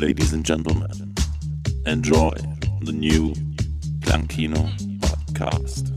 ladies and gentlemen, enjoy the new Plankino podcast.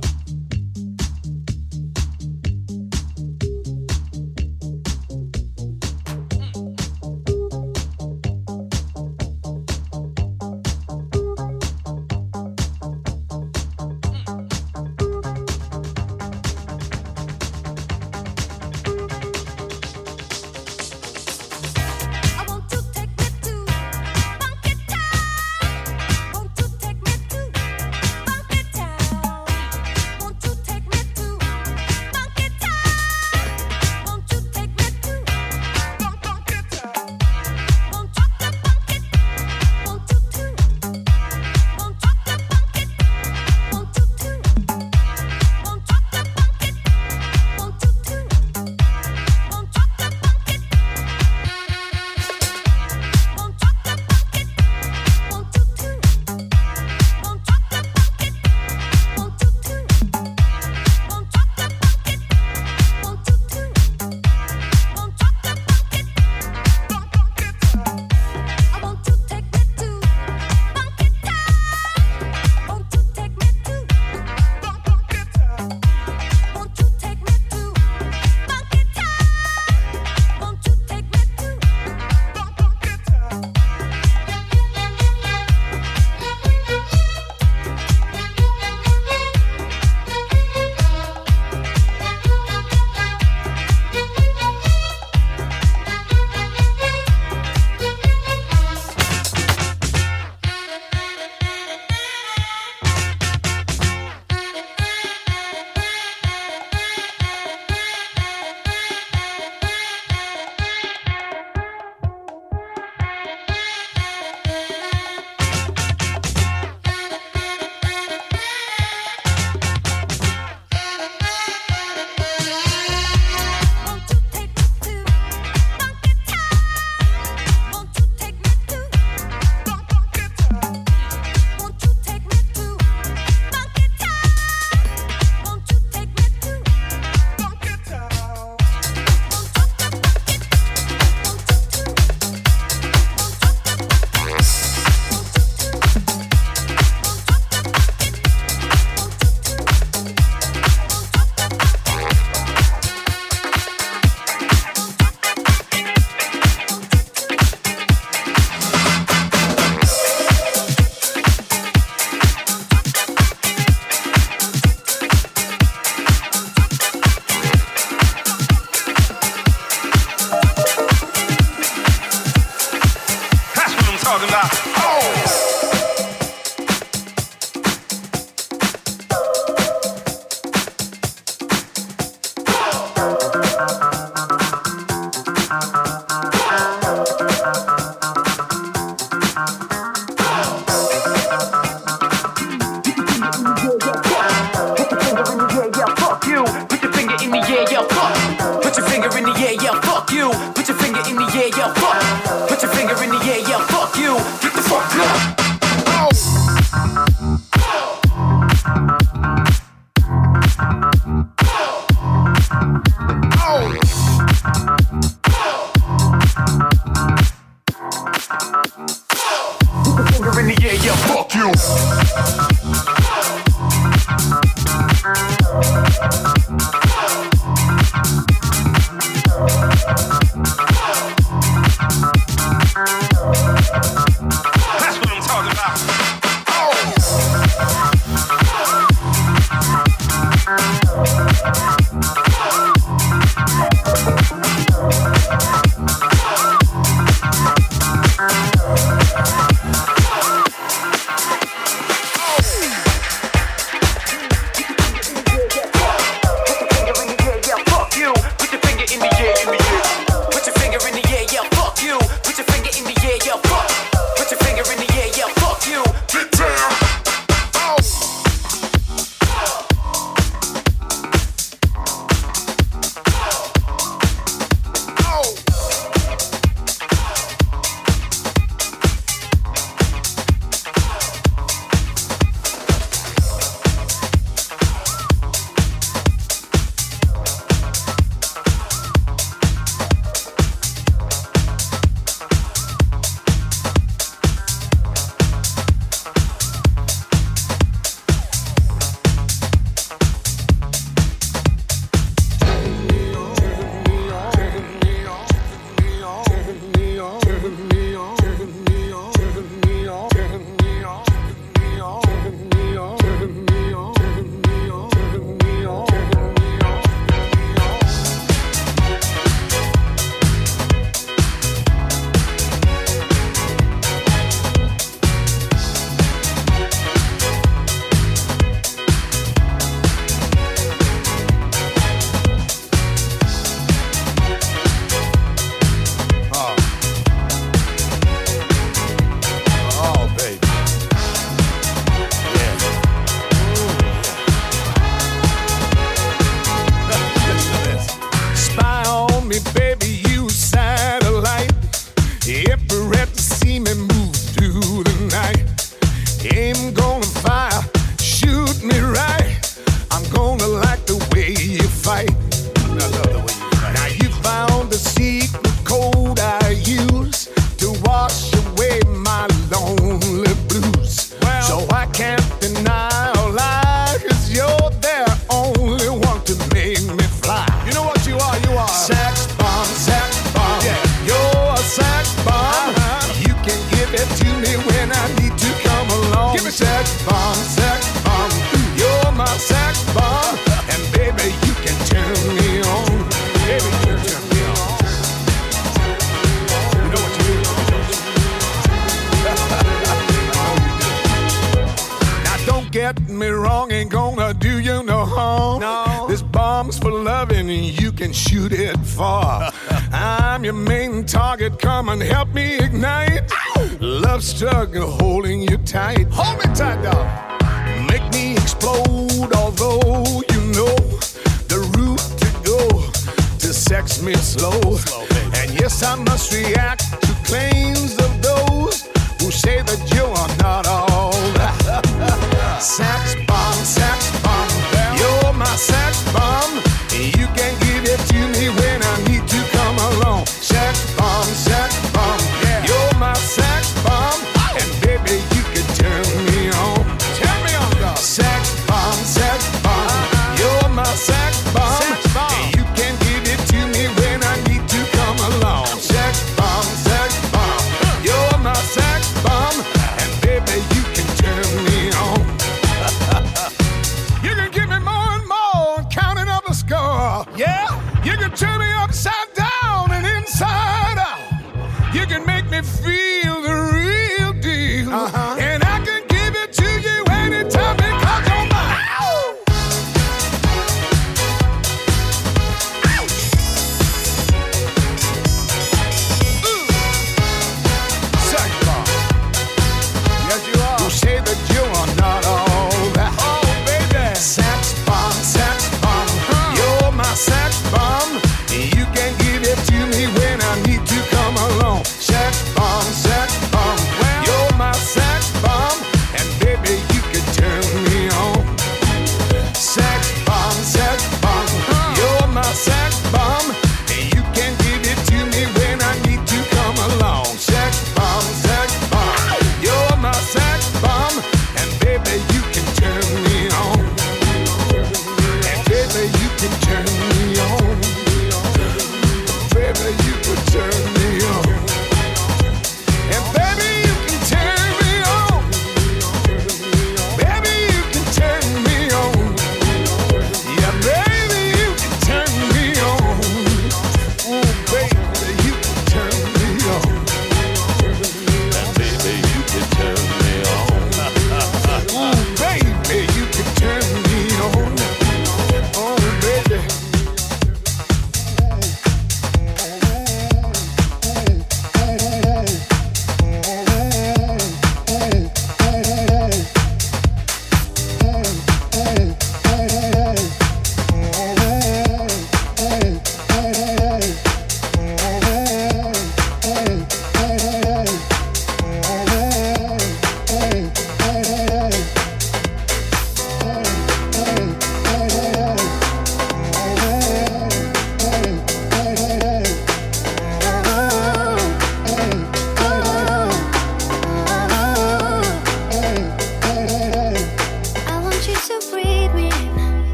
I must react to claims of those who say that you are not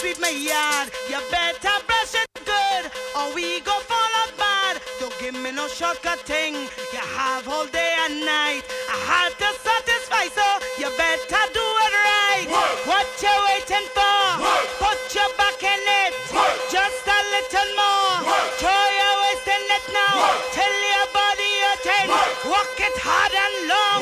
sweep my yard. You better brush it good, or we go fall apart. bad. Don't give me no shortcut thing. You have all day and night. I had to satisfy, so you better do it right. What you waiting for? Put your back in it. Work. Just a little more. Work. Your waist in it now. Tell your body hurting. Work. Walk it hard and long.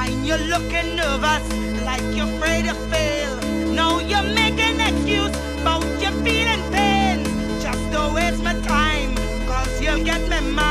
sign you're looking nervous, like you're afraid to fail. No, you're making excuse about your feeling pain. Just don't waste my time, cause you'll get me mad.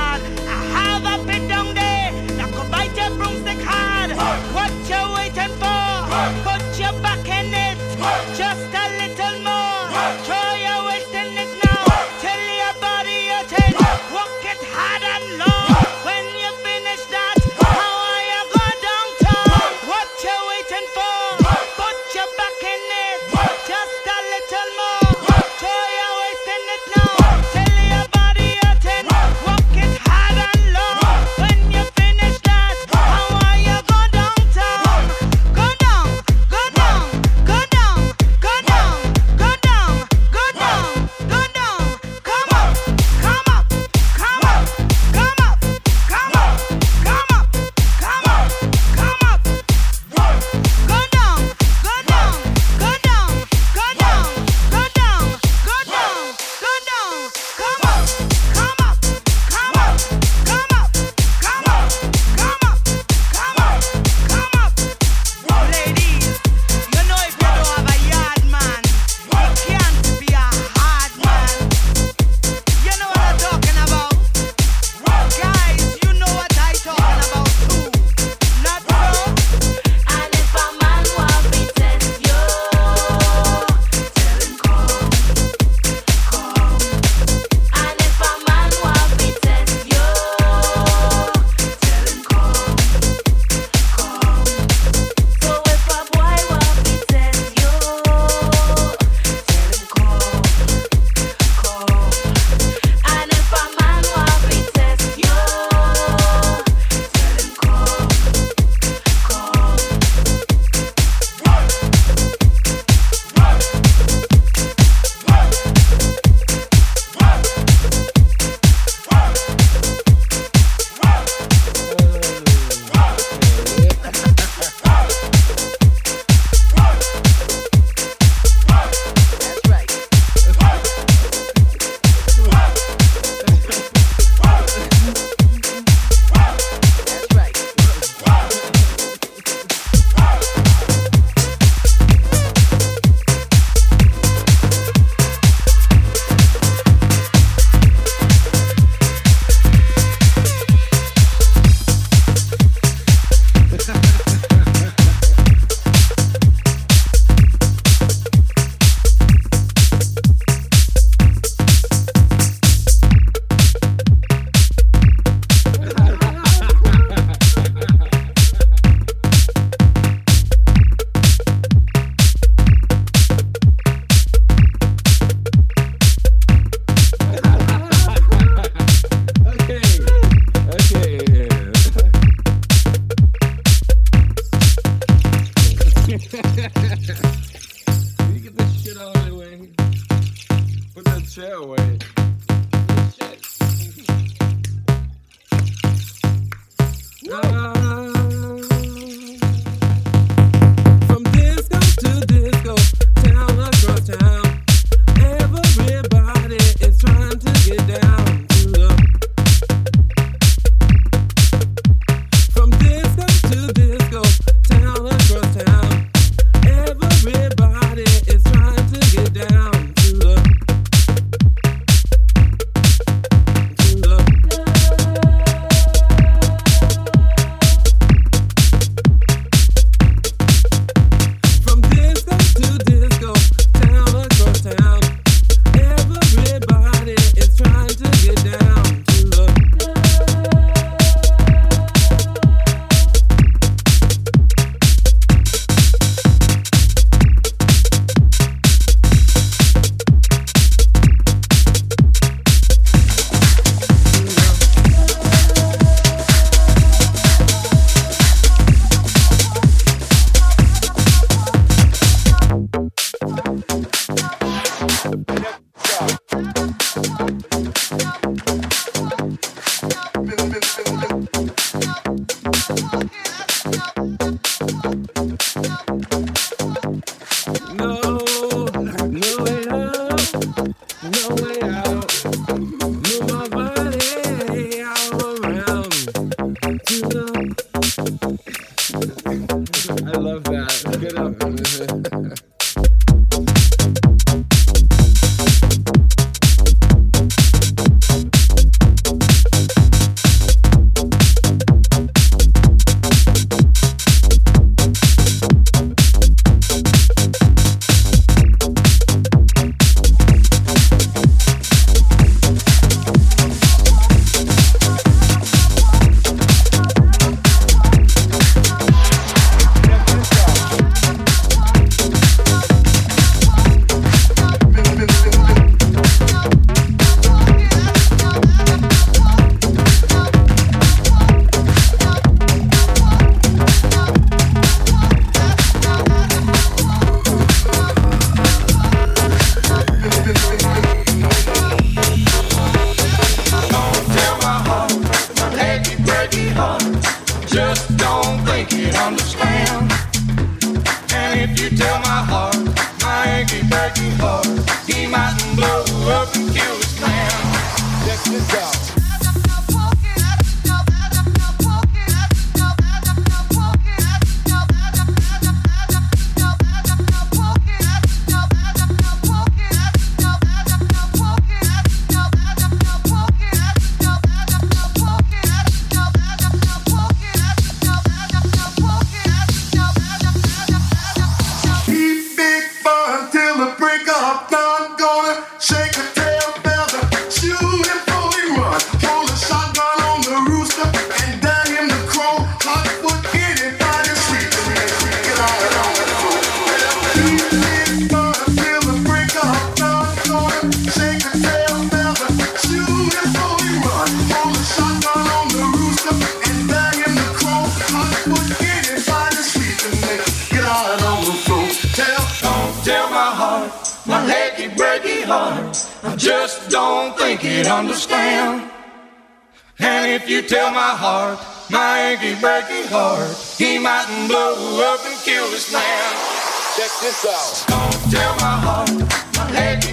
Check this out. Don't tell my heart, my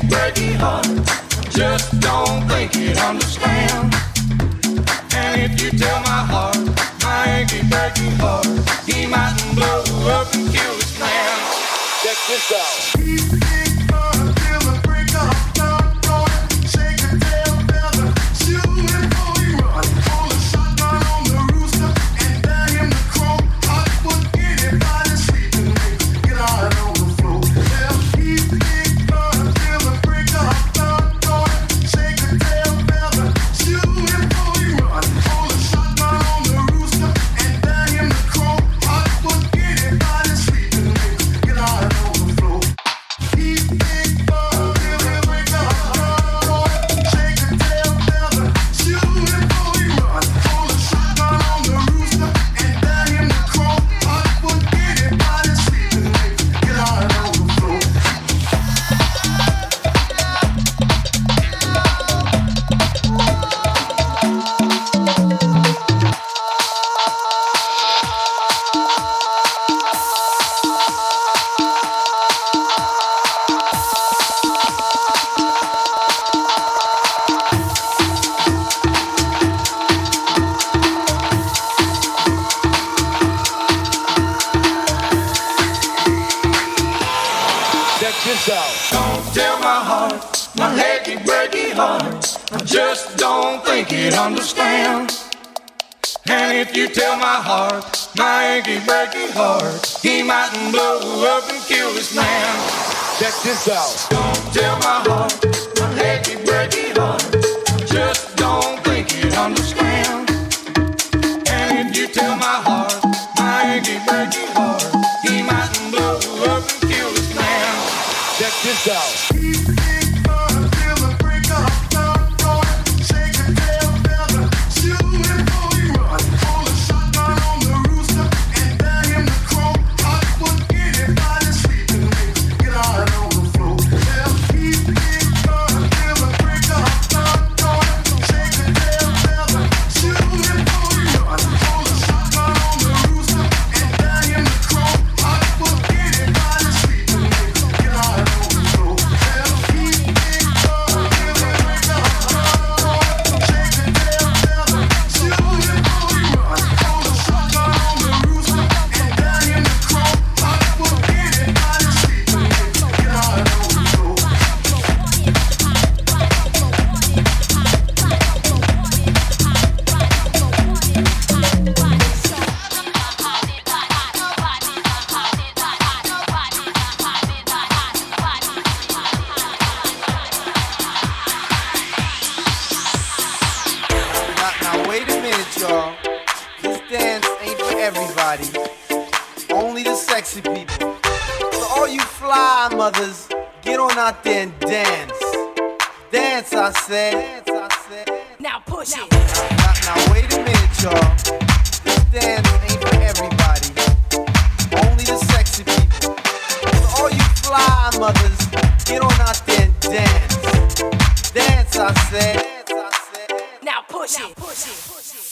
breaking heart. Just don't think it. And if you tell my heart, my breaking heart, he might blow up and kill this man. Check this out. understand. And if you tell my heart, my achy, breaky heart, he mightn't blow up and kill this man. Check this out. Don't tell my heart, my achy, breaky heart, just don't think you'd understand. Now push it. Push it.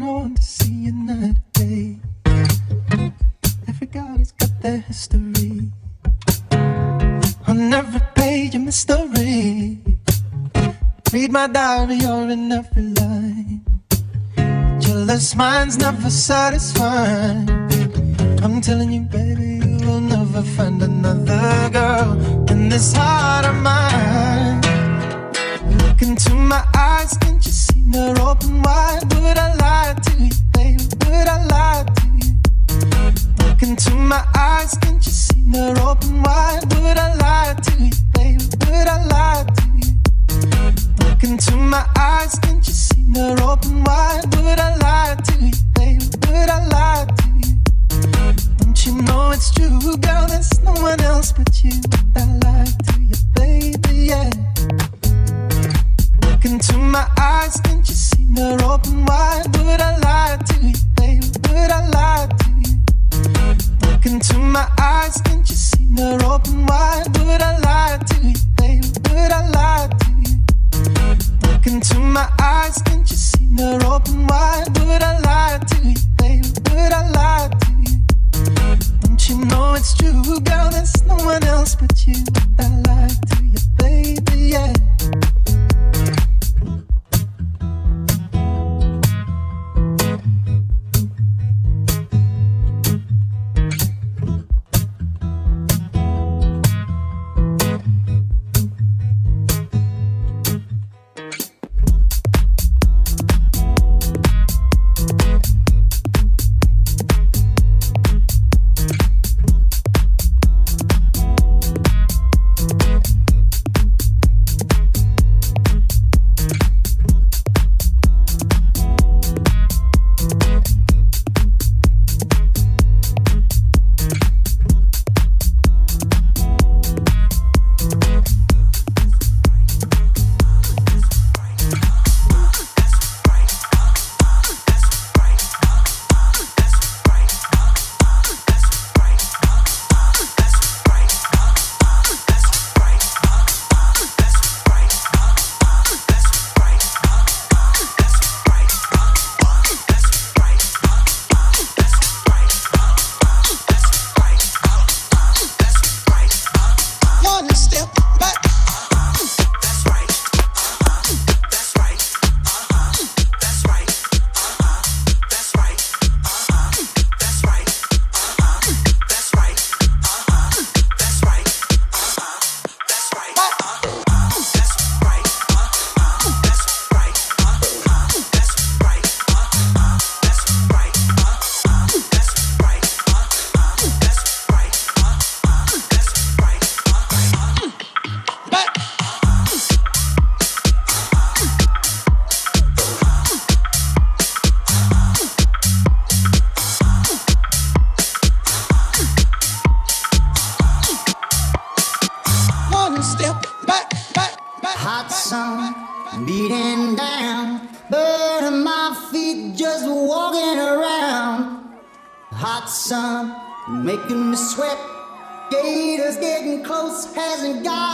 I want to see you night and day. Everybody's got their history. On every page, a mystery. Read my diary, you're in every line. Jealous minds never satisfied. I'm telling you, baby, you will never find another girl in this heart of mine. Look into my eyes, can't you see they're open wide? Would I lie to you, baby? Would I lie to you? Look into my eyes, can't you see they're open wide? Would I lie to you, baby? Would I lie to you? Look into my eyes, can't you see they're open wide? Would I lie to you, baby? Would I lie to you? Don't you know it's true, girl? There's no one else but you. I lie to you, baby, yeah. Look into my eyes, can't you see they're open wide? Would I lie to you, baby? Would I lie to you? Look into my eyes, can't you see they're open wide? Would I lie to you, baby? Would I lie to you? Look into my eyes, can't you see they're open wide? Would I lie to you, baby? Would I lie to you? Don't you know it's true, girl? There's no one else but you. I lie to you, baby, yeah. Gators getting